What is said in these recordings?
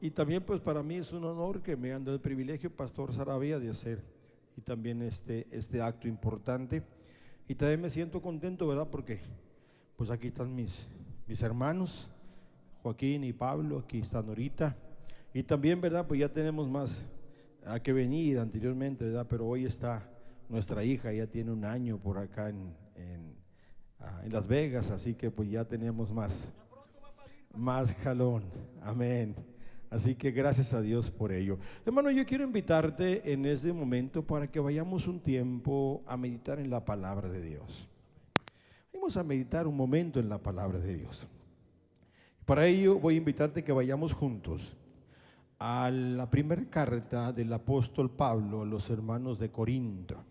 Y también pues para mí es un honor que me han dado el privilegio, Pastor Sarabia, de hacer y también este, este acto importante. Y también me siento contento, ¿verdad? Porque pues aquí están mis, mis hermanos, Joaquín y Pablo, aquí están ahorita. Y también, ¿verdad? Pues ya tenemos más a que venir anteriormente, ¿verdad? Pero hoy está nuestra hija, ya tiene un año por acá en, en, ah, en Las Vegas, así que pues ya tenemos más, más jalón. Amén. Así que gracias a Dios por ello. Hermano, yo quiero invitarte en este momento para que vayamos un tiempo a meditar en la palabra de Dios. Vamos a meditar un momento en la palabra de Dios. Para ello voy a invitarte que vayamos juntos a la primera carta del apóstol Pablo a los hermanos de Corinto.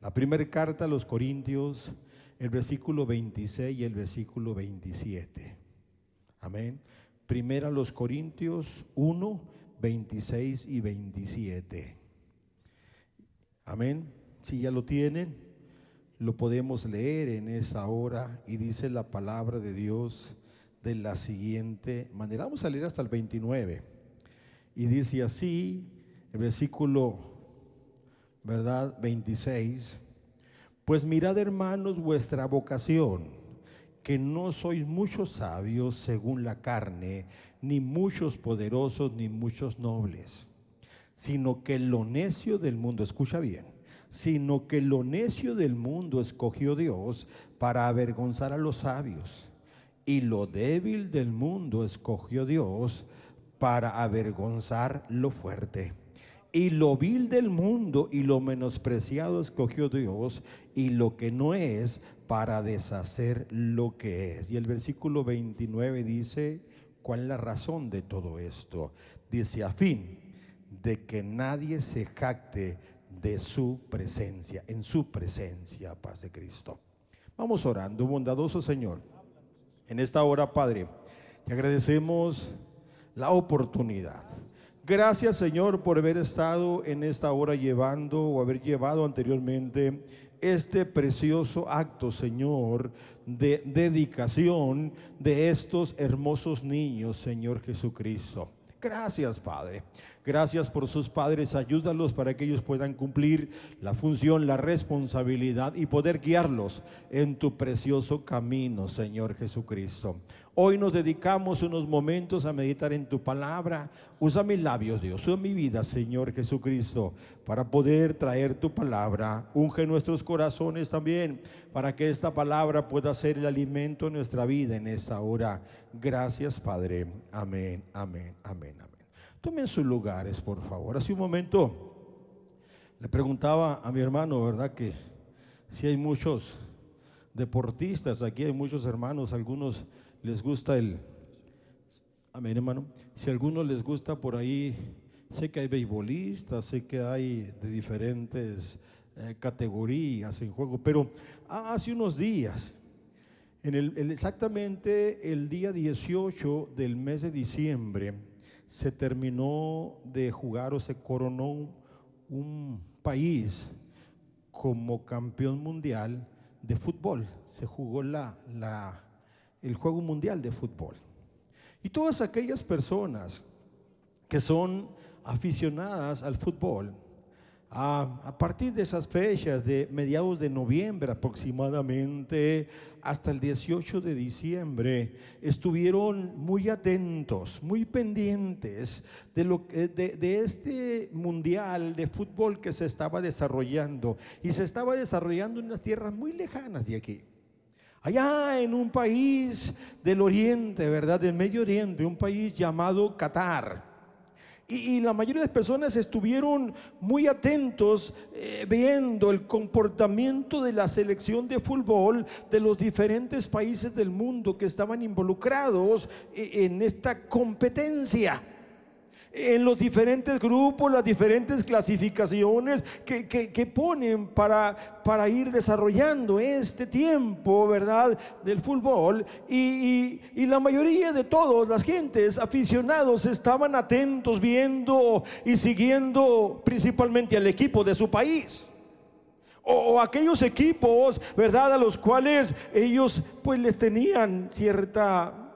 La primera carta a los Corintios, el versículo 26 y el versículo 27. Amén. Primera los Corintios 1, 26 y 27. Amén. Si ya lo tienen, lo podemos leer en esa hora y dice la palabra de Dios de la siguiente manera. Vamos a leer hasta el 29. Y dice así, el versículo, ¿verdad? 26. Pues mirad hermanos vuestra vocación, que no sois muchos sabios según la carne, ni muchos poderosos, ni muchos nobles, sino que lo necio del mundo, escucha bien, sino que lo necio del mundo escogió Dios para avergonzar a los sabios, y lo débil del mundo escogió Dios para avergonzar lo fuerte. Y lo vil del mundo y lo menospreciado escogió Dios y lo que no es para deshacer lo que es. Y el versículo 29 dice, ¿cuál es la razón de todo esto? Dice, a fin de que nadie se jacte de su presencia, en su presencia, paz de Cristo. Vamos orando, bondadoso Señor. En esta hora, Padre, te agradecemos la oportunidad. Gracias Señor por haber estado en esta hora llevando o haber llevado anteriormente este precioso acto, Señor, de dedicación de estos hermosos niños, Señor Jesucristo. Gracias, Padre. Gracias por sus padres. Ayúdalos para que ellos puedan cumplir la función, la responsabilidad y poder guiarlos en tu precioso camino, Señor Jesucristo. Hoy nos dedicamos unos momentos a meditar en tu palabra. Usa mis labios, Dios. Usa mi vida, Señor Jesucristo, para poder traer tu palabra. Unge nuestros corazones también, para que esta palabra pueda ser el alimento de nuestra vida en esta hora. Gracias, Padre. Amén, amén, amén, amén. Tomen sus lugares, por favor. Hace un momento le preguntaba a mi hermano, ¿verdad? Que si hay muchos deportistas, aquí hay muchos hermanos, algunos les gusta el... Amén, hermano. Si a algunos les gusta por ahí, sé que hay beisbolistas, sé que hay de diferentes eh, categorías en juego, pero hace unos días, en el, exactamente el día 18 del mes de diciembre, se terminó de jugar o se coronó un país como campeón mundial de fútbol. Se jugó la, la el Juego Mundial de Fútbol. Y todas aquellas personas que son aficionadas al fútbol, a, partir de esas fechas de mediados de noviembre aproximadamente hasta el 18 de diciembre, estuvieron muy atentos, muy pendientes de, lo, de, de este mundial de fútbol que se estaba desarrollando. Y se estaba desarrollando en unas tierras muy lejanas de aquí allá en un país del oriente, ¿verdad? Del Medio Oriente, un país llamado Qatar. Y, la mayoría de las personas estuvieron muy atentos eh, viendo el comportamiento de la selección de fútbol de los diferentes países del mundo que estaban involucrados eh, en esta competencia en los diferentes grupos, las diferentes clasificaciones que, ponen para, para, ir desarrollando este tiempo, ¿verdad?, del fútbol. Y, y, la mayoría de todos, las gentes aficionados, estaban atentos, viendo y siguiendo principalmente al equipo de su país. O, aquellos equipos, ¿verdad?, a los cuales ellos pues les tenían cierta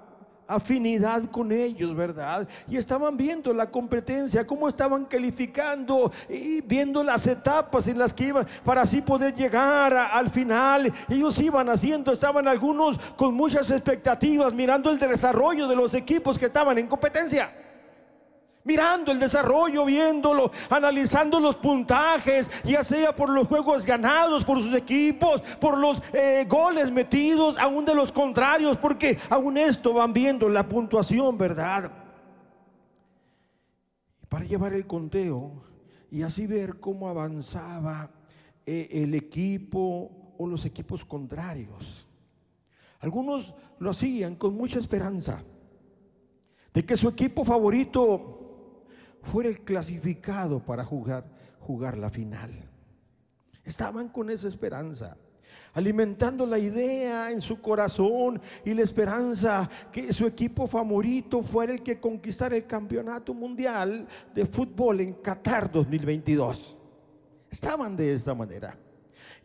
afinidad con ellos, ¿verdad? Y estaban viendo la competencia, cómo estaban calificando y viendo las etapas en las que iban para así poder llegar al final. Ellos iban haciendo, estaban algunos con muchas expectativas, mirando el desarrollo de los equipos que estaban en competencia mirando el desarrollo, viéndolo, analizando los puntajes, ya sea por los juegos ganados por sus equipos, por los eh, goles metidos, aún de los contrarios, porque aún esto van viendo la puntuación, ¿verdad? Para llevar el conteo y así ver cómo avanzaba eh, el equipo o los equipos contrarios. Algunos lo hacían con mucha esperanza de que su equipo favorito fuera el clasificado para jugar, jugar la final. Estaban con esa esperanza, alimentando la idea en su corazón y la esperanza que su equipo favorito fuera el que conquistara el campeonato mundial de fútbol en Qatar 2022. Estaban de esa manera.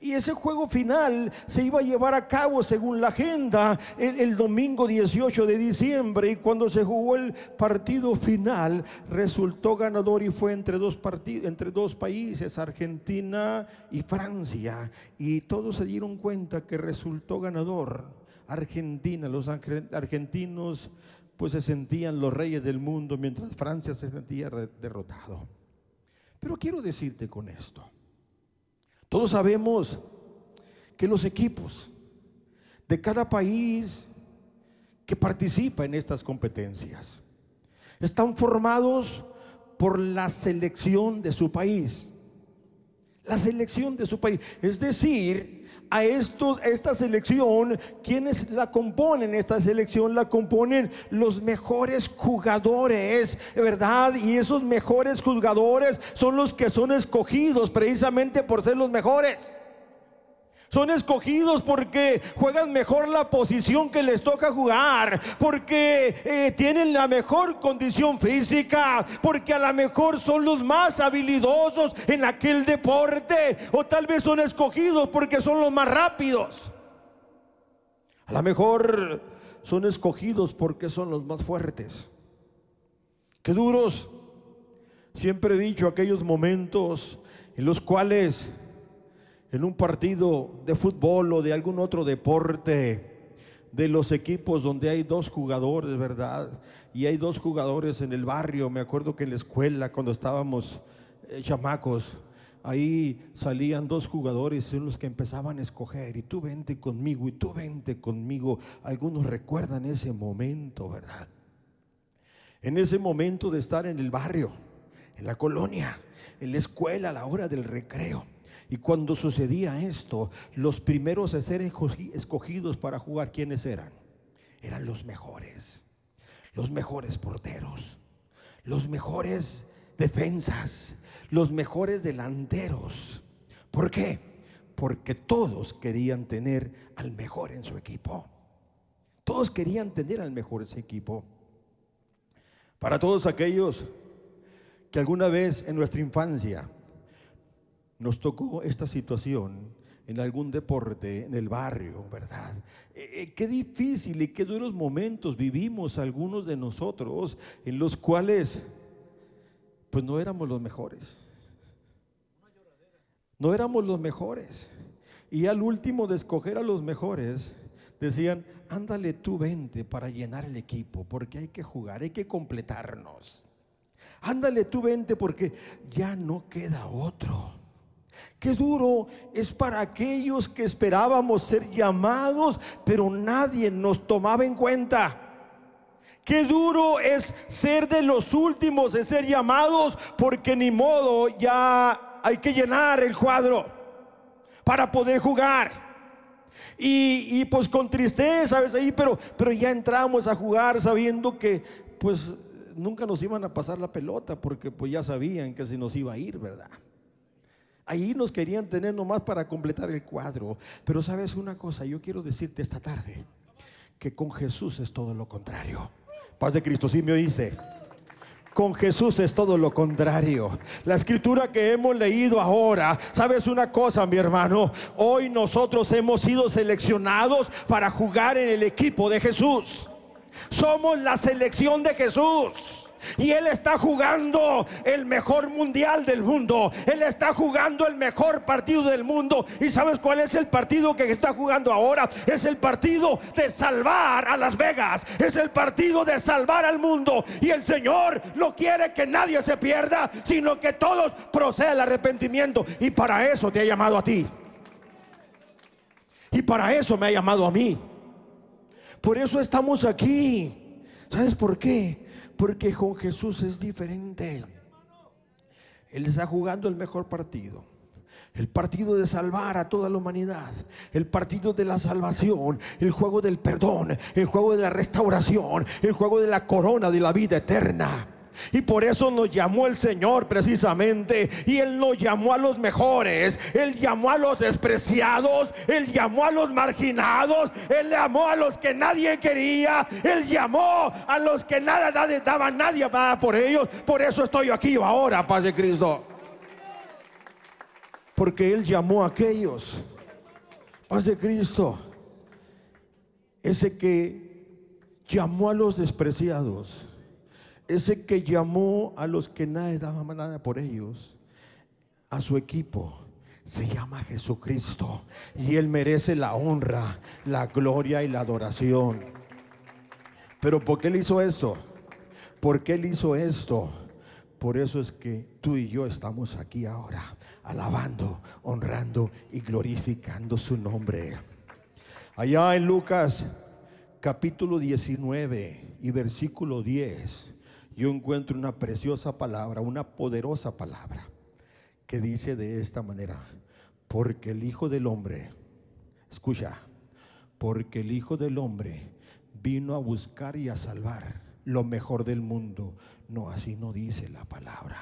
Y ese juego final se iba a llevar a cabo según la agenda el, domingo 18 de diciembre y cuando se jugó el partido final resultó ganador y fue entre dos, entre dos países, Argentina y Francia. Y todos se dieron cuenta que resultó ganador Argentina. Los argentinos pues se sentían los reyes del mundo mientras Francia se sentía derrotado. Pero quiero decirte con esto todos sabemos que los equipos de cada país que participa en estas competencias están formados por la selección de su país. La selección de su país. Es decir, a estos, esta selección, quienes la componen, esta selección la componen los mejores jugadores, ¿verdad? Y esos mejores jugadores son los que son escogidos precisamente por ser los mejores. Son escogidos porque juegan mejor la posición que les toca jugar, porque eh, tienen la mejor condición física, porque a lo mejor son los más habilidosos en aquel deporte, o tal vez son escogidos porque son los más rápidos. A lo mejor son escogidos porque son los más fuertes. Qué duros. Siempre he dicho aquellos momentos en los cuales en un partido de fútbol o de algún otro deporte, de los equipos donde hay dos jugadores, ¿verdad? Y hay dos jugadores en el barrio. Me acuerdo que en la escuela, cuando estábamos eh, chamacos, ahí salían dos jugadores, los que empezaban a escoger. Y tú vente conmigo, y tú vente conmigo. Algunos recuerdan ese momento, ¿verdad? En ese momento de estar en el barrio, en la colonia, en la escuela, a la hora del recreo y cuando sucedía esto, los primeros a ser escogidos para jugar, ¿quiénes eran? Eran los mejores, los mejores porteros, los mejores defensas, los mejores delanteros. ¿Por qué? Porque todos querían tener al mejor en su equipo. Todos querían tener al mejor en su equipo. Para todos aquellos que alguna vez en nuestra infancia nos tocó esta situación en algún deporte en el barrio, ¿verdad? Eh, eh, qué difícil y qué duros momentos vivimos algunos de nosotros en los cuales pues no éramos los mejores. No éramos los mejores. Y al último de escoger a los mejores, decían, ándale tú vente para llenar el equipo, porque hay que jugar, hay que completarnos. Ándale tú vente porque ya no queda otro. Qué duro es para aquellos que esperábamos ser llamados, pero nadie nos tomaba en cuenta. Qué duro es ser de los últimos de ser llamados, porque ni modo ya hay que llenar el cuadro para poder jugar. Y, pues con tristeza, Ahí, pero, pero ya entramos a jugar sabiendo que pues nunca nos iban a pasar la pelota, porque pues ya sabían que se nos iba a ir, ¿verdad? Ahí nos querían tener nomás para completar el cuadro. Pero sabes una cosa, yo quiero decirte esta tarde que con Jesús es todo lo contrario. Paz de Cristo, sí me oíste. Con Jesús es todo lo contrario. La escritura que hemos leído ahora, sabes una cosa, mi hermano, hoy nosotros hemos sido seleccionados para jugar en el equipo de Jesús. Somos la selección de Jesús. Y Él está jugando el mejor mundial del mundo. Él está jugando el mejor partido del mundo. ¿Y sabes cuál es el partido que está jugando ahora? Es el partido de salvar a Las Vegas. Es el partido de salvar al mundo. Y el Señor no quiere que nadie se pierda, sino que todos procedan al arrepentimiento. Y para eso te ha llamado a ti. Y para eso me ha llamado a mí. Por eso estamos aquí. ¿Sabes por qué? Porque con Jesús es diferente. Él está jugando el mejor partido. El partido de salvar a toda la humanidad. El partido de la salvación. El juego del perdón. El juego de la restauración. El juego de la corona de la vida eterna. Y por eso nos llamó el Señor precisamente. Y Él nos llamó a los mejores. Él llamó a los despreciados. Él llamó a los marginados. Él llamó a los que nadie quería. Él llamó a los que nada daba nadie para por ellos. Por eso estoy aquí ahora, paz de Cristo. Porque Él llamó a aquellos. Paz de Cristo. Ese que llamó a los despreciados ese que llamó a los que nadie daba nada por ellos, a su equipo, se llama Jesucristo. Y Él merece la honra, la gloria y la adoración. Pero ¿por qué Él hizo esto? ¿Por qué Él hizo esto? Por eso es que tú y yo estamos aquí ahora, alabando, honrando y glorificando su nombre. Allá en Lucas capítulo 19 y versículo 10 yo encuentro una preciosa palabra, una poderosa palabra, que dice de esta manera, porque el Hijo del Hombre, escucha, porque el Hijo del Hombre vino a buscar y a salvar lo mejor del mundo. No, así no dice la palabra.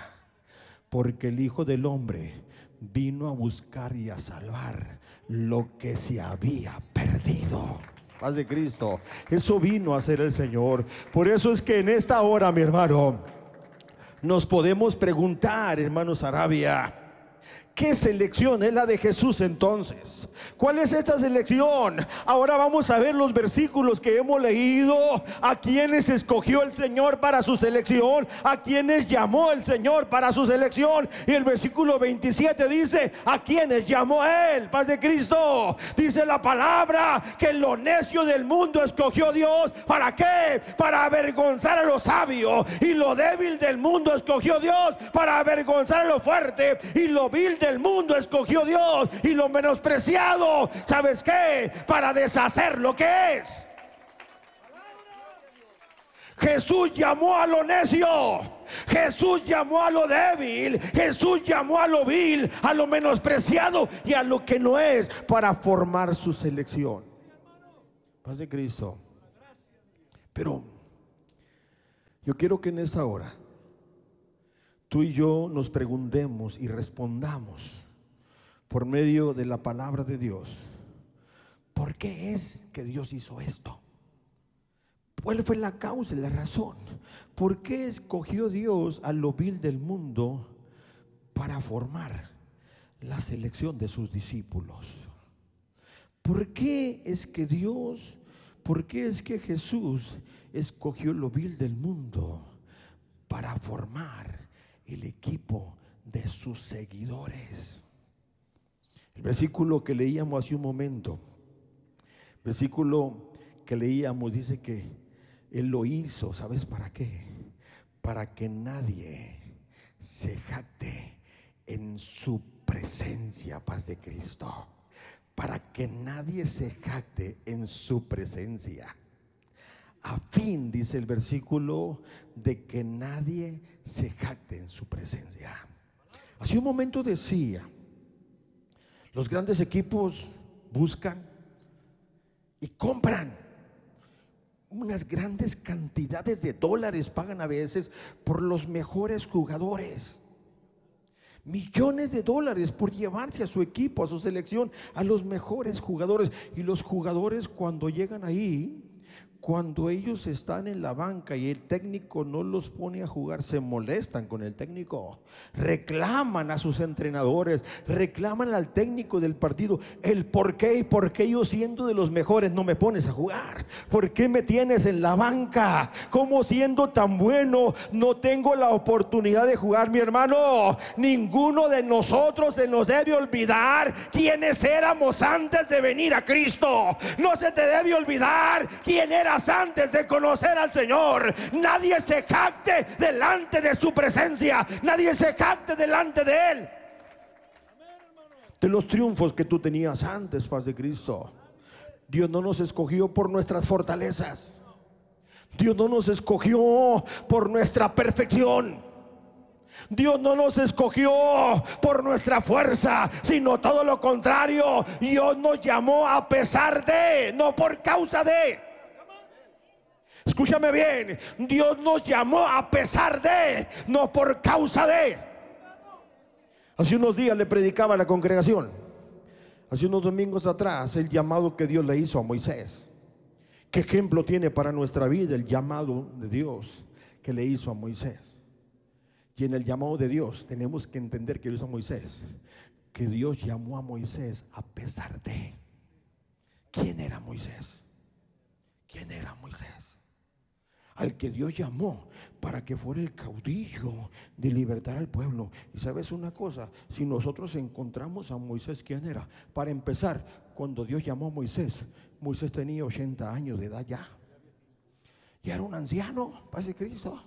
Porque el Hijo del Hombre vino a buscar y a salvar lo que se había perdido paz de Cristo. Eso vino a ser el Señor. Por eso es que en esta hora, mi hermano, nos podemos preguntar, hermanos Arabia, ¿Qué selección es la de Jesús entonces? ¿Cuál es esta selección? Ahora vamos a ver los versículos que hemos leído. A quienes escogió el Señor para su selección. A quienes llamó el Señor para su selección. Y el versículo 27 dice, a quienes llamó Él. Paz de Cristo. Dice la palabra que lo necio del mundo escogió Dios. ¿Para qué? Para avergonzar a los sabios. Y lo débil del mundo escogió Dios. Para avergonzar a lo fuerte. Y lo vil del mundo escogió Dios y lo menospreciado, ¿sabes qué? Para deshacer lo que es. Jesús llamó a lo necio. Jesús llamó a lo débil. Jesús llamó a lo vil, a lo menospreciado y a lo que no es para formar su selección. Paz de Cristo. Pero yo quiero que en esta hora tú y yo nos preguntemos y respondamos por medio de la palabra de Dios, ¿por qué es que Dios hizo esto? ¿Cuál fue la causa la razón? ¿Por qué escogió Dios a lo vil del mundo para formar la selección de sus discípulos? ¿Por qué es que Dios, por qué es que Jesús escogió lo vil del mundo para formar el equipo de sus seguidores. El versículo que leíamos hace un momento, versículo que leíamos dice que Él lo hizo, ¿sabes para qué? Para que nadie se jacte en su presencia, paz de Cristo. Para que nadie se jacte en su presencia a fin, dice el versículo, de que nadie se jacte en su presencia. Hace un momento decía, los grandes equipos buscan y compran unas grandes cantidades de dólares, pagan a veces por los mejores jugadores. Millones de dólares por llevarse a su equipo, a su selección, a los mejores jugadores. Y los jugadores cuando llegan ahí, cuando ellos están en la banca y el técnico no los pone a jugar, se molestan con el técnico, reclaman a sus entrenadores, reclaman al técnico del partido el por qué y por qué yo siendo de los mejores no me pones a jugar, por qué me tienes en la banca, como siendo tan bueno no tengo la oportunidad de jugar, mi hermano. Ninguno de nosotros se nos debe olvidar quiénes éramos antes de venir a Cristo. No se te debe olvidar quién era antes de conocer al Señor. Nadie se jacte delante de su presencia. Nadie se jacte delante de Él. De los triunfos que tú tenías antes, paz de Cristo. Dios no nos escogió por nuestras fortalezas. Dios no nos escogió por nuestra perfección. Dios no nos escogió por nuestra fuerza, sino todo lo contrario. Dios nos llamó a pesar de, no por causa de. Escúchame bien, Dios nos llamó a pesar de, no por causa de. Hace unos días le predicaba a la congregación, hace unos domingos atrás, el llamado que Dios le hizo a Moisés. ¿Qué ejemplo tiene para nuestra vida el llamado de Dios que le hizo a Moisés? Y en el llamado de Dios tenemos que entender que lo hizo a Moisés, que Dios llamó a Moisés a pesar de. ¿Quién era Moisés? ¿Quién era Moisés? Al que Dios llamó para que fuera el caudillo de libertar al pueblo. Y sabes una cosa, si nosotros encontramos a Moisés, ¿quién era? Para empezar, cuando Dios llamó a Moisés, Moisés tenía 80 años de edad ya. Ya era un anciano, paz de Cristo.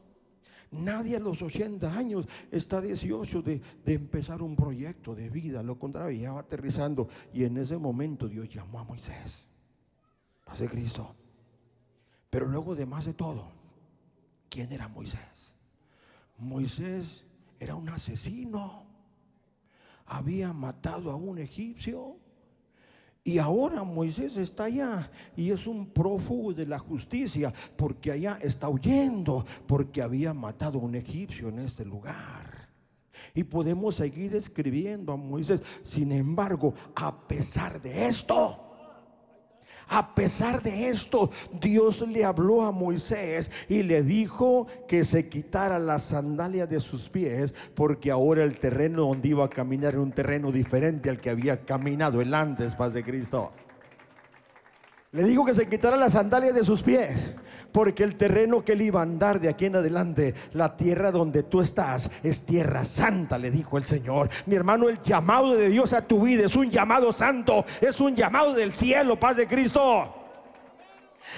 Nadie a los 80 años está deseoso de, de, empezar un proyecto de vida. Lo contrario, ya va aterrizando. Y en ese momento Dios llamó a Moisés. Paz de Cristo. Pero luego de más de todo, ¿Quién era Moisés? Moisés era un asesino. Había matado a un egipcio. Y ahora Moisés está allá y es un prófugo de la justicia porque allá está huyendo porque había matado a un egipcio en este lugar. Y podemos seguir escribiendo a Moisés. Sin embargo, a pesar de esto, a pesar de esto, Dios le habló a Moisés y le dijo que se quitara la sandalia de sus pies, porque ahora el terreno donde iba a caminar era un terreno diferente al que había caminado el antes, paz de Cristo. Le digo que se quitara la sandalia de sus pies, porque el terreno que él iba a andar de aquí en adelante, la tierra donde tú estás, es tierra santa, le dijo el Señor. Mi hermano, el llamado de Dios a tu vida es un llamado santo, es un llamado del cielo, paz de Cristo.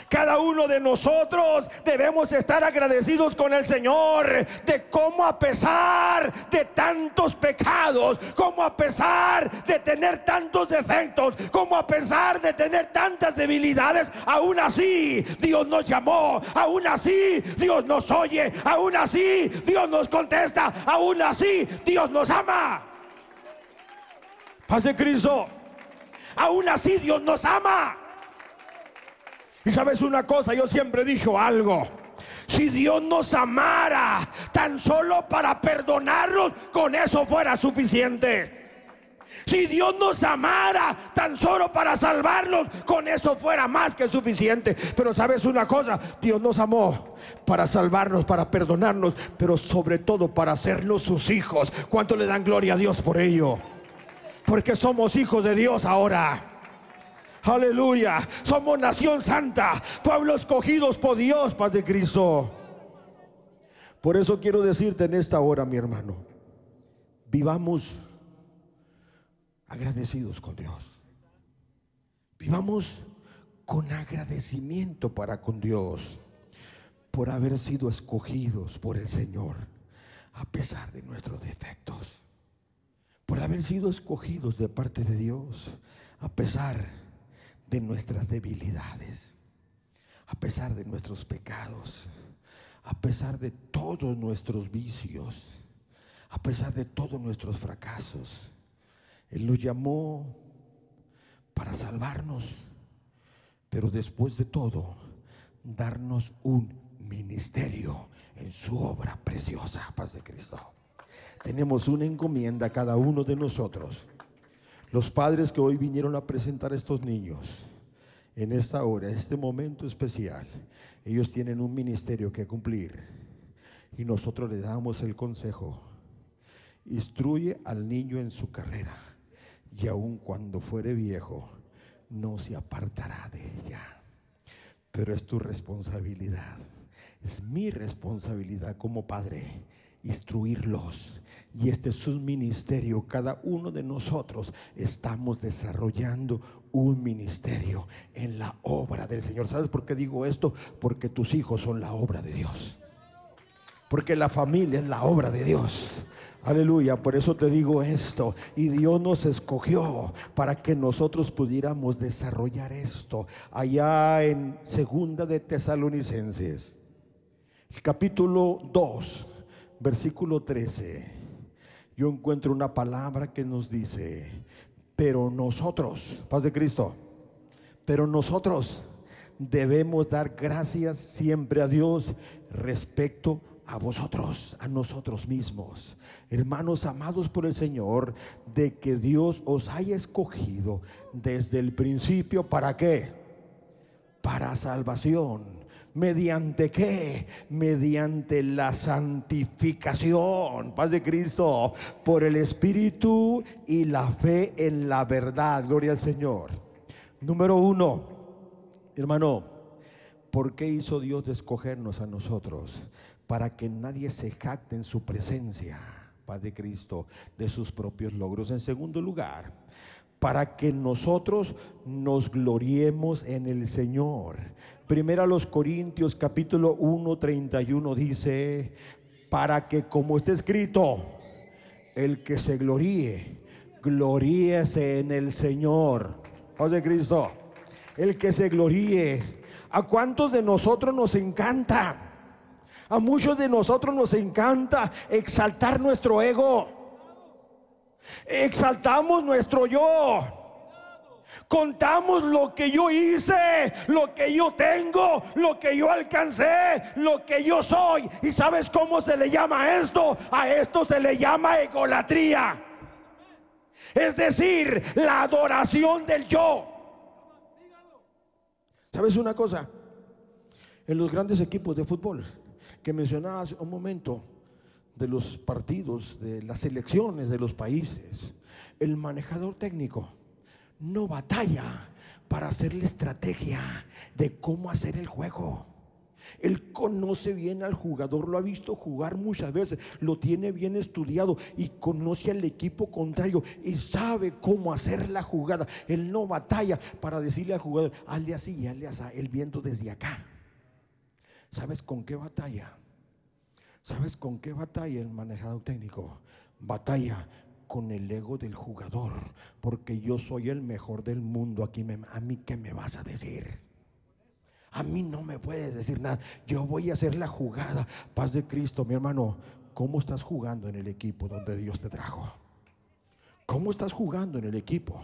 Cada uno de nosotros debemos estar agradecidos con el Señor de cómo a pesar de tantos pecados, como a pesar de tener tantos defectos, como a pesar de tener tantas debilidades, aún así Dios nos llamó, aún así Dios nos oye, aún así Dios nos contesta, aún así Dios nos ama. Pase Cristo, aún así Dios nos ama. Y sabes una cosa, yo siempre he dicho algo. Si Dios nos amara tan solo para perdonarnos, con eso fuera suficiente. Si Dios nos amara tan solo para salvarnos, con eso fuera más que suficiente. Pero sabes una cosa, Dios nos amó para salvarnos, para perdonarnos, pero sobre todo para hacernos sus hijos. ¿Cuánto le dan gloria a Dios por ello? Porque somos hijos de Dios ahora. Aleluya. Somos nación santa, pueblos escogidos por Dios, paz de Cristo. Por eso quiero decirte en esta hora, mi hermano, vivamos agradecidos con Dios. Vivamos con agradecimiento para con Dios por haber sido escogidos por el Señor a pesar de nuestros defectos. Por haber sido escogidos de parte de Dios a pesar de nuestras debilidades, a pesar de nuestros pecados, a pesar de todos nuestros vicios, a pesar de todos nuestros fracasos. Él nos llamó para salvarnos, pero después de todo, darnos un ministerio en su obra preciosa, paz de Cristo. Tenemos una encomienda cada uno de nosotros los padres que hoy vinieron a presentar a estos niños en esta hora, este momento especial, ellos tienen un ministerio que cumplir y nosotros les damos el consejo. Instruye al niño en su carrera y aun cuando fuere viejo, no se apartará de ella. Pero es tu responsabilidad, es mi responsabilidad como padre instruirlos. Y este es un ministerio. Cada uno de nosotros estamos desarrollando un ministerio en la obra del Señor. ¿Sabes por qué digo esto? Porque tus hijos son la obra de Dios. Porque la familia es la obra de Dios. Aleluya, por eso te digo esto. Y Dios nos escogió para que nosotros pudiéramos desarrollar esto. Allá en Segunda de Tesalonicenses, capítulo 2 versículo 13, yo encuentro una palabra que nos dice, pero nosotros, paz de Cristo, pero nosotros debemos dar gracias siempre a Dios respecto a vosotros, a nosotros mismos, hermanos amados por el Señor, de que Dios os haya escogido desde el principio, ¿para qué? Para salvación ¿Mediante qué? Mediante la santificación, paz de Cristo, por el Espíritu y la fe en la verdad. Gloria al Señor. Número uno, hermano, ¿por qué hizo Dios de escogernos a nosotros? Para que nadie se jacte en su presencia, paz de Cristo, de sus propios logros. En segundo lugar, para que nosotros nos gloriemos en el Señor. Primera los Corintios capítulo 1, 31 dice, para que como está escrito, el que se gloríe, gloríese en el Señor. De Cristo. El que se gloríe. ¿A cuántos de nosotros nos encanta? A muchos de nosotros nos encanta exaltar nuestro ego. Exaltamos nuestro yo. Contamos lo que yo hice, lo que yo tengo, lo que yo alcancé, lo que yo soy. ¿Y sabes cómo se le llama esto? A esto se le llama egolatría. Es decir, la adoración del yo. ¿Sabes una cosa? En los grandes equipos de fútbol que mencionaba hace un momento, de los partidos, de las selecciones de los países, el manejador técnico no batalla para hacer la estrategia de cómo hacer el juego. Él conoce bien al jugador, lo ha visto jugar muchas veces, lo tiene bien estudiado y conoce al equipo contrario y sabe cómo hacer la jugada. Él no batalla para decirle al jugador, hazle así, hazle así, él viendo desde acá. ¿Sabes con qué batalla? ¿Sabes con qué batalla el manejador técnico? Batalla con el ego del jugador, porque yo soy el mejor del mundo. Aquí a mí qué me vas a decir? A mí no me puedes decir nada. Yo voy a hacer la jugada. Paz de Cristo, mi hermano. ¿Cómo estás jugando en el equipo donde Dios te trajo? ¿Cómo estás jugando en el equipo?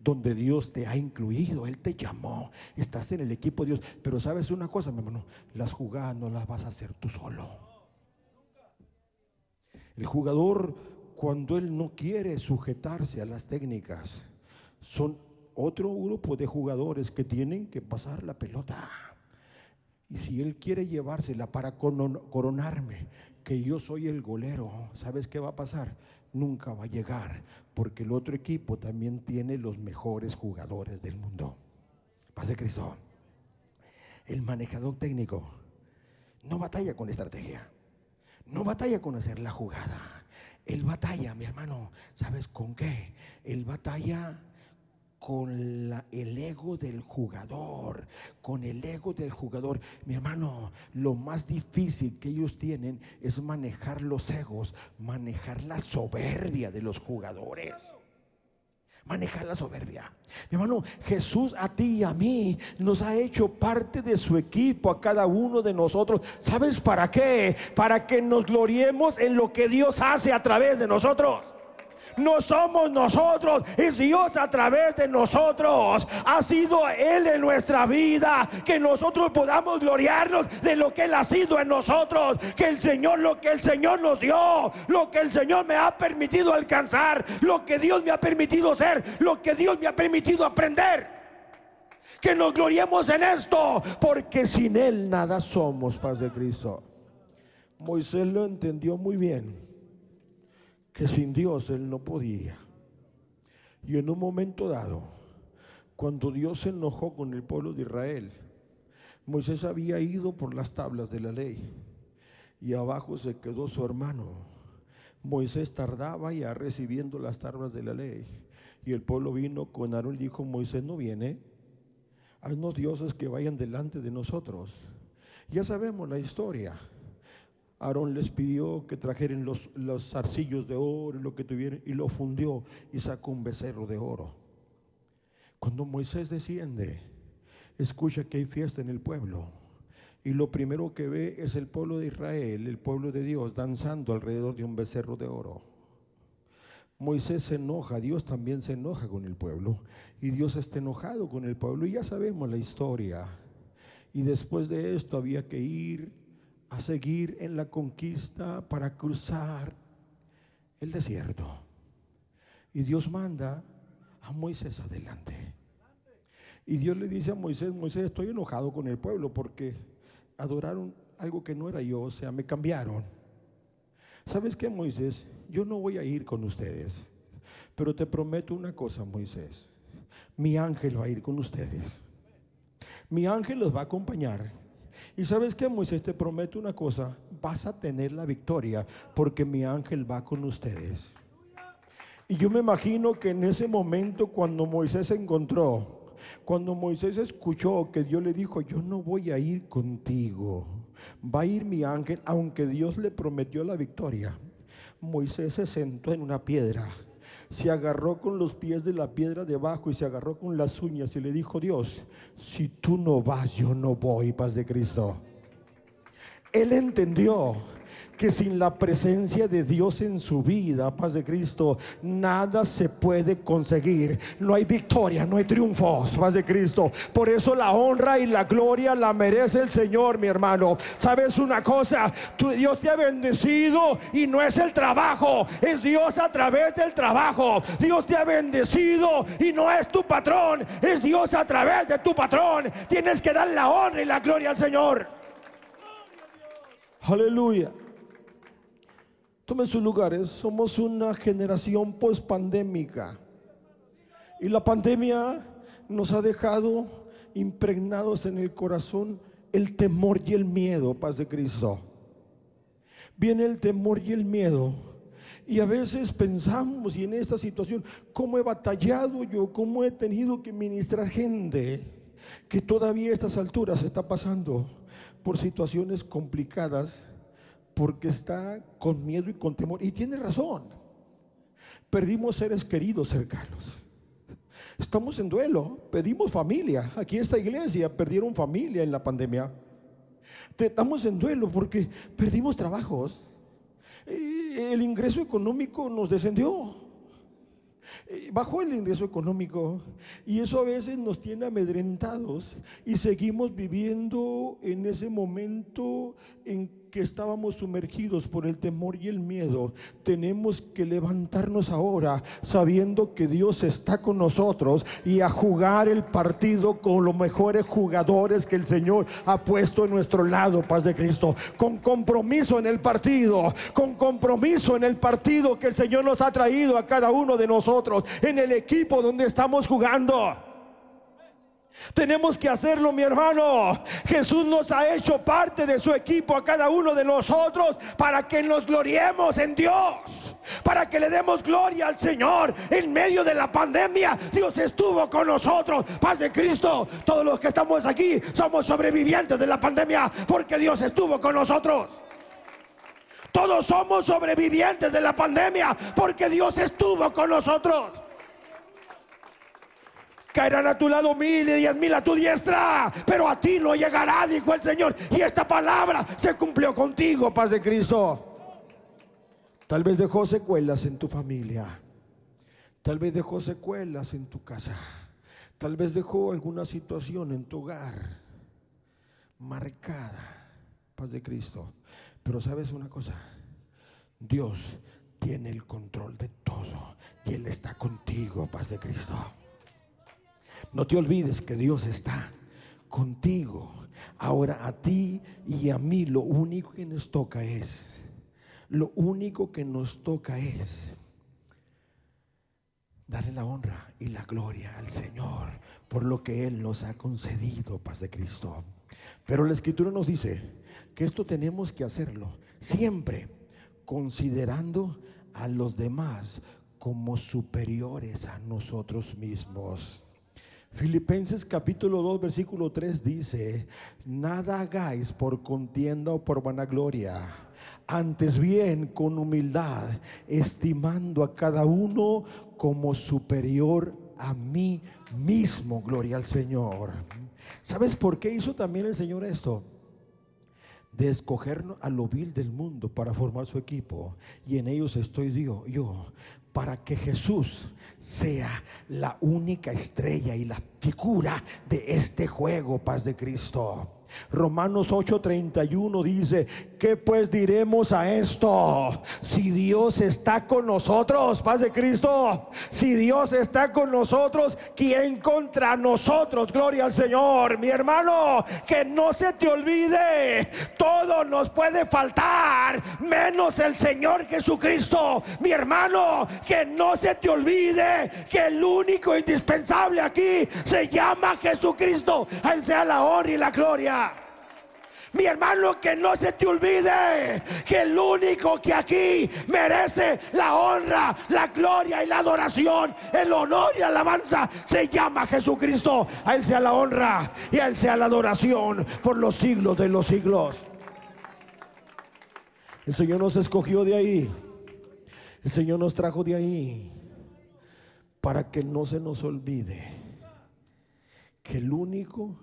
donde Dios te ha incluido, Él te llamó, estás en el equipo de Dios. Pero sabes una cosa, mi hermano, las jugadas no las vas a hacer tú solo. El jugador cuando él no quiere sujetarse a las técnicas, son otro grupo de jugadores que tienen que pasar la pelota. Y si él quiere llevársela para coronarme, que yo soy el golero, ¿sabes qué va a pasar? Nunca va a llegar, porque el otro equipo también tiene los mejores jugadores del mundo. Paz de Cristo. El manejador técnico no batalla con estrategia, no batalla con hacer la jugada el batalla, mi hermano, ¿sabes con qué? El batalla con el ego del jugador, con el ego del jugador. Mi hermano, lo más difícil que ellos tienen es manejar los egos, manejar la soberbia de los jugadores manejar la soberbia. Mi hermano, Jesús a ti y a mí nos ha hecho parte de su equipo, a cada uno de nosotros. ¿Sabes para qué? Para que nos gloriemos en lo que Dios hace a través de nosotros no somos nosotros, es Dios a través de nosotros. Ha sido Él en nuestra vida, que nosotros podamos gloriarnos de lo que Él ha sido en nosotros, que el Señor, lo que el Señor nos dio, lo que el Señor me ha permitido alcanzar, lo que Dios me ha permitido ser, lo que Dios me ha permitido aprender. Que nos gloriemos en esto, porque sin Él nada somos, paz de Cristo. Moisés lo entendió muy bien, que sin Dios Él no podía. Y en un momento dado, cuando Dios se enojó con el pueblo de Israel, Moisés había ido por las tablas de la ley y abajo se quedó su hermano. Moisés tardaba ya recibiendo las tablas de la ley. Y el pueblo vino con Aarón y dijo, Moisés no viene, haznos dioses que vayan delante de nosotros. Ya sabemos la historia. Aarón les pidió que trajeran los, los zarcillos de oro y lo que tuvieran y lo fundió y sacó un becerro de oro. Cuando Moisés desciende, escucha que hay fiesta en el pueblo. Y lo primero que ve es el pueblo de Israel, el pueblo de Dios, danzando alrededor de un becerro de oro. Moisés se enoja, Dios también se enoja con el pueblo. Y Dios está enojado con el pueblo. Y ya sabemos la historia. Y después de esto había que ir a seguir en la conquista para cruzar el desierto. Y Dios manda a Moisés adelante. Y Dios le dice a Moisés, Moisés, estoy enojado con el pueblo porque adoraron algo que no era yo, o sea, me cambiaron. ¿Sabes qué, Moisés? Yo no voy a ir con ustedes, pero te prometo una cosa, Moisés. Mi ángel va a ir con ustedes. Mi ángel los va a acompañar y sabes que Moisés te prometo una cosa, vas a tener la victoria porque mi ángel va con ustedes. Y yo me imagino que en ese momento cuando Moisés se encontró, cuando Moisés escuchó que Dios le dijo, yo no voy a ir contigo, va a ir mi ángel, aunque Dios le prometió la victoria. Moisés se sentó en una piedra se agarró con los pies de la piedra debajo y se agarró con las uñas y le dijo, Dios, si tú no vas, yo no voy, paz de Cristo. Él entendió que sin la presencia de Dios en su vida, paz de Cristo, nada se puede conseguir. No hay victoria, no hay triunfos, paz de Cristo. Por eso la honra y la gloria la merece el Señor, mi hermano. ¿Sabes una cosa? Dios te ha bendecido y no es el trabajo, es Dios a través del trabajo. Dios te ha bendecido y no es tu patrón, es Dios a través de tu patrón. Tienes que dar la honra y la gloria al Señor. Aleluya. Tomen sus lugares. Somos una generación post-pandémica. Y la pandemia nos ha dejado impregnados en el corazón el temor y el miedo, paz de Cristo. Viene el temor y el miedo. Y a veces pensamos, y en esta situación, ¿cómo he batallado yo? ¿Cómo he tenido que ministrar gente que todavía a estas alturas está pasando por situaciones complicadas? Porque está con miedo y con temor. Y tiene razón. Perdimos seres queridos cercanos. Estamos en duelo, pedimos familia. Aquí en esta iglesia perdieron familia en la pandemia. Estamos en duelo porque perdimos trabajos. El ingreso económico nos descendió. Bajó el ingreso económico y eso a veces nos tiene amedrentados y seguimos viviendo en ese momento en que estábamos sumergidos por el temor y el miedo, tenemos que levantarnos ahora sabiendo que Dios está con nosotros y a jugar el partido con los mejores jugadores que el Señor ha puesto en nuestro lado, paz de Cristo, con compromiso en el partido, con compromiso en el partido que el Señor nos ha traído a cada uno de nosotros, en el equipo donde estamos jugando. Tenemos que hacerlo, mi hermano. Jesús nos ha hecho parte de su equipo a cada uno de nosotros para que nos gloriemos en Dios, para que le demos gloria al Señor. En medio de la pandemia, Dios estuvo con nosotros. Paz de Cristo. Todos los que estamos aquí somos sobrevivientes de la pandemia porque Dios estuvo con nosotros. Todos somos sobrevivientes de la pandemia porque Dios estuvo con nosotros. Caerán a tu lado mil y diez mil a tu diestra, pero a ti no llegará, dijo el Señor. Y esta palabra se cumplió contigo, paz de Cristo. Tal vez dejó secuelas en tu familia. Tal vez dejó secuelas en tu casa. Tal vez dejó alguna situación en tu hogar marcada. Paz de Cristo. Pero sabes una cosa, Dios tiene el control de todo y Él está contigo, paz de Cristo. No te olvides que Dios está contigo. Ahora a ti y a mí lo único que nos toca es, lo único que nos toca es darle la honra y la gloria al Señor por lo que Él nos ha concedido, paz de Cristo. Pero la escritura nos dice que esto tenemos que hacerlo siempre considerando a los demás como superiores a nosotros mismos. Filipenses capítulo 2 versículo 3 dice, nada hagáis por contienda o por vanagloria, antes bien con humildad, estimando a cada uno como superior a mí mismo, gloria al Señor. ¿Sabes por qué hizo también el Señor esto? de escoger a lo vil del mundo para formar su equipo. Y en ellos estoy yo, para que Jesús sea la única estrella y la figura de este juego, paz de Cristo. Romanos 8:31 dice, ¿qué pues diremos a esto? Si Dios está con nosotros, paz de Cristo, si Dios está con nosotros, ¿quién contra nosotros? Gloria al Señor, mi hermano, que no se te olvide, todo nos puede faltar, menos el Señor Jesucristo, mi hermano, que no se te olvide que el único indispensable aquí se llama Jesucristo, Él sea la honra y la gloria. Mi hermano, que no se te olvide que el único que aquí merece la honra, la gloria y la adoración, el honor y alabanza, se llama Jesucristo. A Él sea la honra y a Él sea la adoración por los siglos de los siglos. El Señor nos escogió de ahí. El Señor nos trajo de ahí para que no se nos olvide que el único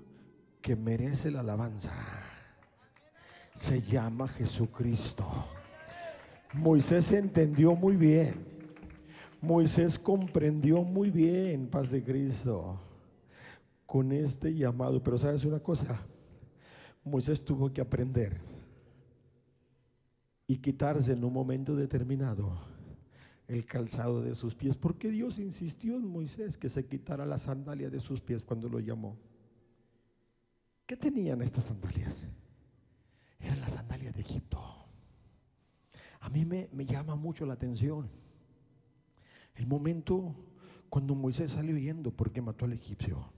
que merece la alabanza se llama Jesucristo. Moisés entendió muy bien. Moisés comprendió muy bien, paz de Cristo, con este llamado. Pero sabes una cosa, Moisés tuvo que aprender y quitarse en un momento determinado el calzado de sus pies. Porque Dios insistió en Moisés que se quitara la sandalia de sus pies cuando lo llamó. ¿Qué tenían estas sandalias? Eran las sandalias de Egipto. A mí me, me llama mucho la atención el momento cuando Moisés sale huyendo porque mató al egipcio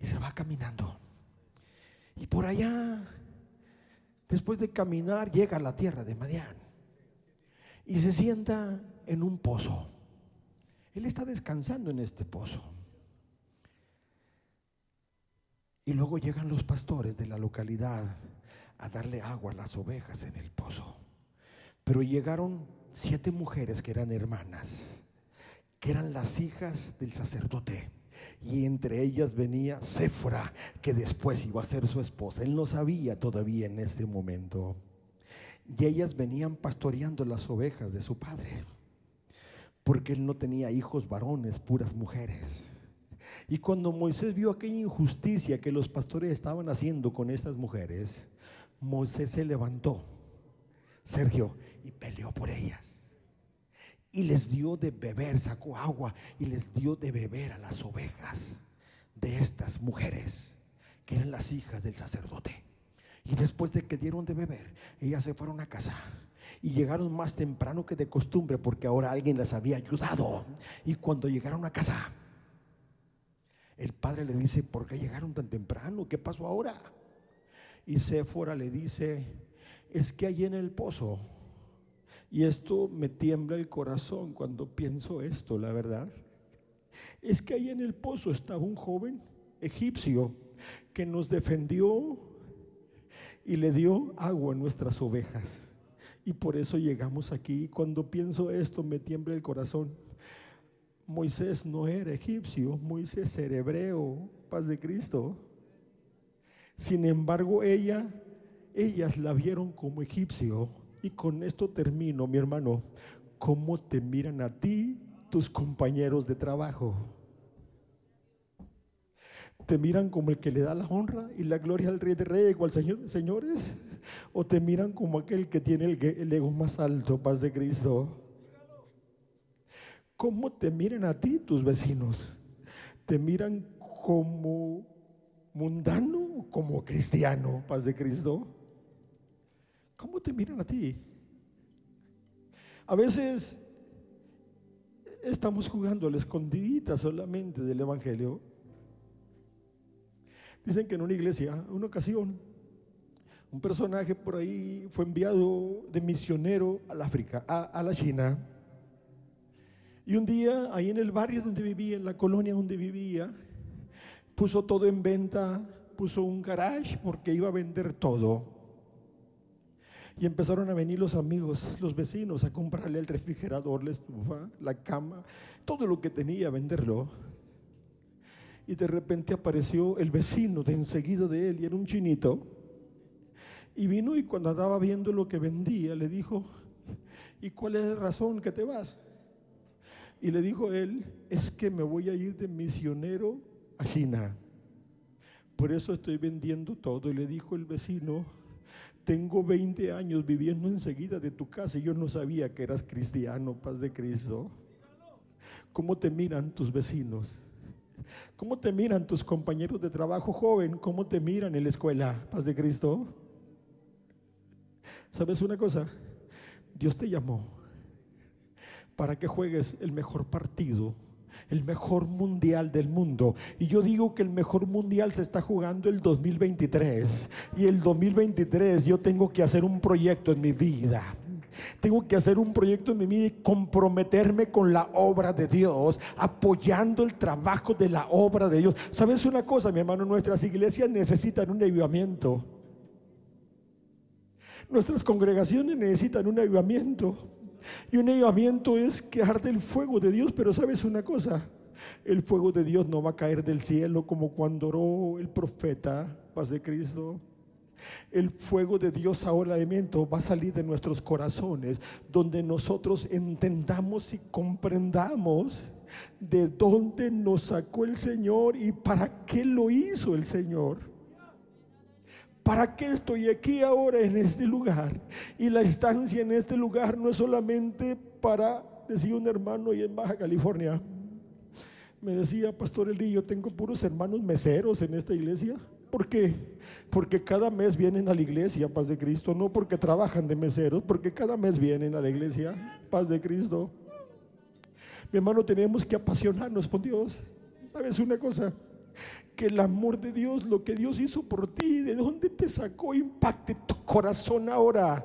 y se va caminando. Y por allá, después de caminar, llega a la tierra de Madián y se sienta en un pozo. Él está descansando en este pozo. Y luego llegan los pastores de la localidad a darle agua a las ovejas en el pozo. Pero llegaron siete mujeres que eran hermanas, que eran las hijas del sacerdote. Y entre ellas venía Séfora, que después iba a ser su esposa. Él no sabía todavía en ese momento. Y ellas venían pastoreando las ovejas de su padre, porque él no tenía hijos varones, puras mujeres. Y cuando Moisés vio aquella injusticia que los pastores estaban haciendo con estas mujeres, Moisés se levantó, Sergio, y peleó por ellas. Y les dio de beber, sacó agua y les dio de beber a las ovejas de estas mujeres, que eran las hijas del sacerdote. Y después de que dieron de beber, ellas se fueron a casa. Y llegaron más temprano que de costumbre porque ahora alguien las había ayudado. Y cuando llegaron a casa, el padre le dice, ¿por qué llegaron tan temprano? ¿Qué pasó ahora? Y Séfora le dice, es que hay en el pozo, y esto me tiembla el corazón cuando pienso esto, la verdad, es que ahí en el pozo estaba un joven egipcio que nos defendió y le dio agua a nuestras ovejas. Y por eso llegamos aquí. Cuando pienso esto me tiembla el corazón. Moisés no era egipcio, Moisés era hebreo, paz de Cristo. Sin embargo, ella, ellas la vieron como egipcio. Y con esto termino, mi hermano. ¿Cómo te miran a ti tus compañeros de trabajo? ¿Te miran como el que le da la honra y la gloria al Rey de Reyes o al Señor de Señores? ¿O te miran como aquel que tiene el, el ego más alto, paz de Cristo? ¿Cómo te miran a ti tus vecinos? ¿Te miran como mundano como cristiano, paz de Cristo? ¿Cómo te miran a ti? A veces estamos jugando a la escondidita solamente del Evangelio. Dicen que en una iglesia, una ocasión, un personaje por ahí fue enviado de misionero al África, a, a la China. Y un día, ahí en el barrio donde vivía, en la colonia donde vivía, puso todo en venta, puso un garage porque iba a vender todo. Y empezaron a venir los amigos, los vecinos, a comprarle el refrigerador, la estufa, la cama, todo lo que tenía, a venderlo. Y de repente apareció el vecino de enseguida de él, y era un chinito. Y vino y cuando andaba viendo lo que vendía, le dijo, ¿y cuál es la razón que te vas? Y le dijo él, es que me voy a ir de misionero a China. Por eso estoy vendiendo todo. Y le dijo el vecino, tengo 20 años viviendo enseguida de tu casa y yo no sabía que eras cristiano, paz de Cristo. ¿Cómo te miran tus vecinos? ¿Cómo te miran tus compañeros de trabajo joven? ¿Cómo te miran en la escuela, paz de Cristo? ¿Sabes una cosa? Dios te llamó para que juegues el mejor partido, el mejor mundial del mundo. Y yo digo que el mejor mundial se está jugando el 2023. Y el 2023 yo tengo que hacer un proyecto en mi vida. Tengo que hacer un proyecto en mi vida y comprometerme con la obra de Dios, apoyando el trabajo de la obra de Dios. ¿Sabes una cosa, mi hermano? Nuestras iglesias necesitan un avivamiento. Nuestras congregaciones necesitan un avivamiento. Y un avivamiento es que arde el fuego de Dios, pero sabes una cosa, el fuego de Dios no va a caer del cielo como cuando oró el profeta, paz de Cristo. El fuego de Dios ahora va a salir de nuestros corazones, donde nosotros entendamos y comprendamos de dónde nos sacó el Señor y para qué lo hizo el Señor. ¿Para qué estoy aquí ahora en este lugar? Y la estancia en este lugar no es solamente para, decía un hermano y en Baja California, me decía, Pastor Eli, yo tengo puros hermanos meseros en esta iglesia. ¿Por qué? Porque cada mes vienen a la iglesia, paz de Cristo, no porque trabajan de meseros, porque cada mes vienen a la iglesia, paz de Cristo. Mi hermano, tenemos que apasionarnos por Dios. ¿Sabes una cosa? Que el amor de Dios, lo que Dios hizo por ti, de dónde te sacó, impacte tu corazón ahora.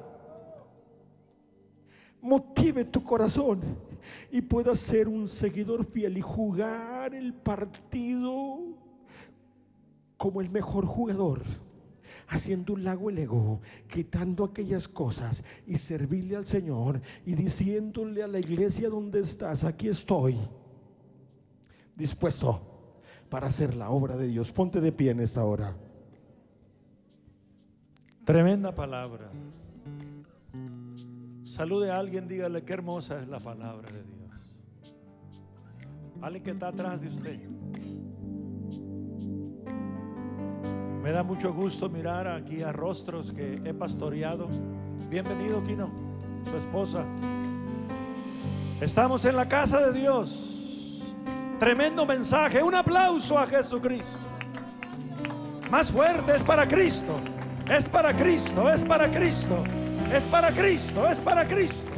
Motive tu corazón y puedas ser un seguidor fiel y jugar el partido como el mejor jugador haciendo un lago el ego, quitando aquellas cosas y servirle al Señor y diciéndole a la iglesia donde estás, aquí estoy, dispuesto para hacer la obra de Dios. Ponte de pie en esta hora. Tremenda palabra. Salude a alguien, dígale qué hermosa es la palabra de Dios. Alguien que está atrás de usted. Me da mucho gusto mirar aquí a rostros que he pastoreado. Bienvenido, Kino, su esposa. Estamos en la casa de Dios. Tremendo mensaje. Un aplauso a Jesucristo. Más fuerte es para Cristo. Es para Cristo, es para Cristo. Es para Cristo, es para Cristo.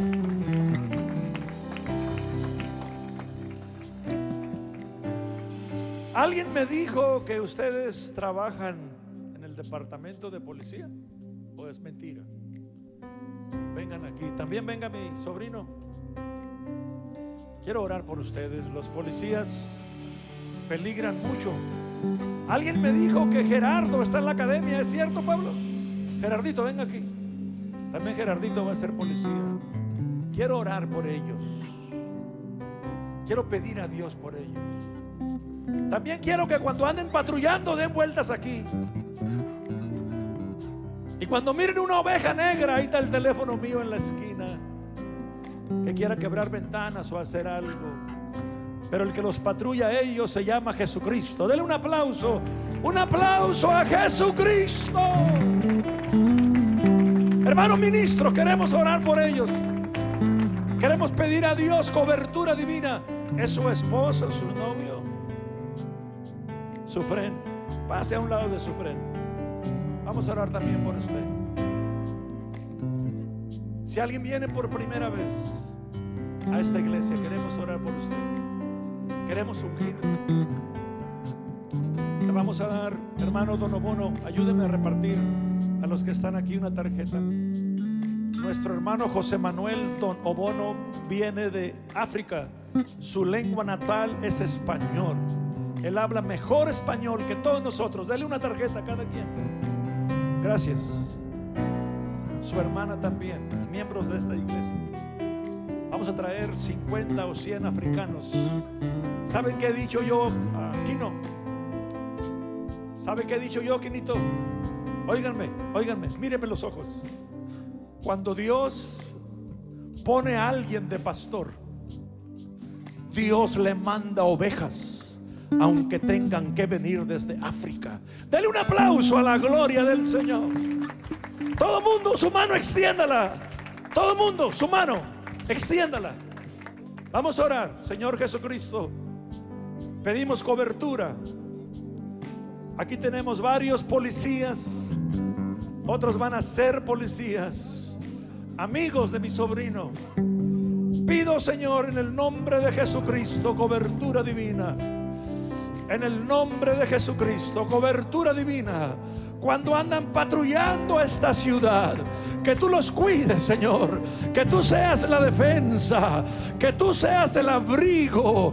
Alguien me dijo que ustedes trabajan en el departamento de policía. ¿O es mentira? Vengan aquí. También venga mi sobrino. Quiero orar por ustedes. Los policías peligran mucho. Alguien me dijo que Gerardo está en la academia. ¿Es cierto, Pablo? Gerardito, venga aquí. También Gerardito va a ser policía. Quiero orar por ellos. Quiero pedir a Dios por ellos. También quiero que cuando anden patrullando den vueltas aquí. Y cuando miren una oveja negra, ahí está el teléfono mío en la esquina que quiera quebrar ventanas o hacer algo. Pero el que los patrulla a ellos se llama Jesucristo. Dele un aplauso. Un aplauso a Jesucristo. Hermano ministro, queremos orar por ellos. Queremos pedir a Dios cobertura divina. Es su esposa, su novio, Sufren, pase a un lado de Sufren. Vamos a orar también por usted. Si alguien viene por primera vez a esta iglesia, queremos orar por usted. Queremos ungir. Le vamos a dar, hermano Donobono, ayúdeme a repartir a los que están aquí una tarjeta. Nuestro hermano José Manuel Don Obono viene de África. Su lengua natal es español. Él habla mejor español que todos nosotros. Dale una tarjeta a cada quien. Gracias. Su hermana también, miembros de esta iglesia. Vamos a traer 50 o 100 africanos. ¿Saben qué he dicho yo? Aquí no. ¿Sabe qué he dicho yo, Quinito? Óiganme, óiganme, mírenme los ojos. Cuando Dios pone a alguien de pastor, Dios le manda ovejas, aunque tengan que venir desde África. Dele un aplauso a la gloria del Señor. Todo mundo, su mano extiéndala. Todo mundo, su mano, extiéndala. Vamos a orar, Señor Jesucristo. Pedimos cobertura. Aquí tenemos varios policías. Otros van a ser policías amigos de mi sobrino. Pido, Señor, en el nombre de Jesucristo, cobertura divina. En el nombre de Jesucristo, cobertura divina cuando andan patrullando esta ciudad. Que tú los cuides, Señor. Que tú seas la defensa. Que tú seas el abrigo.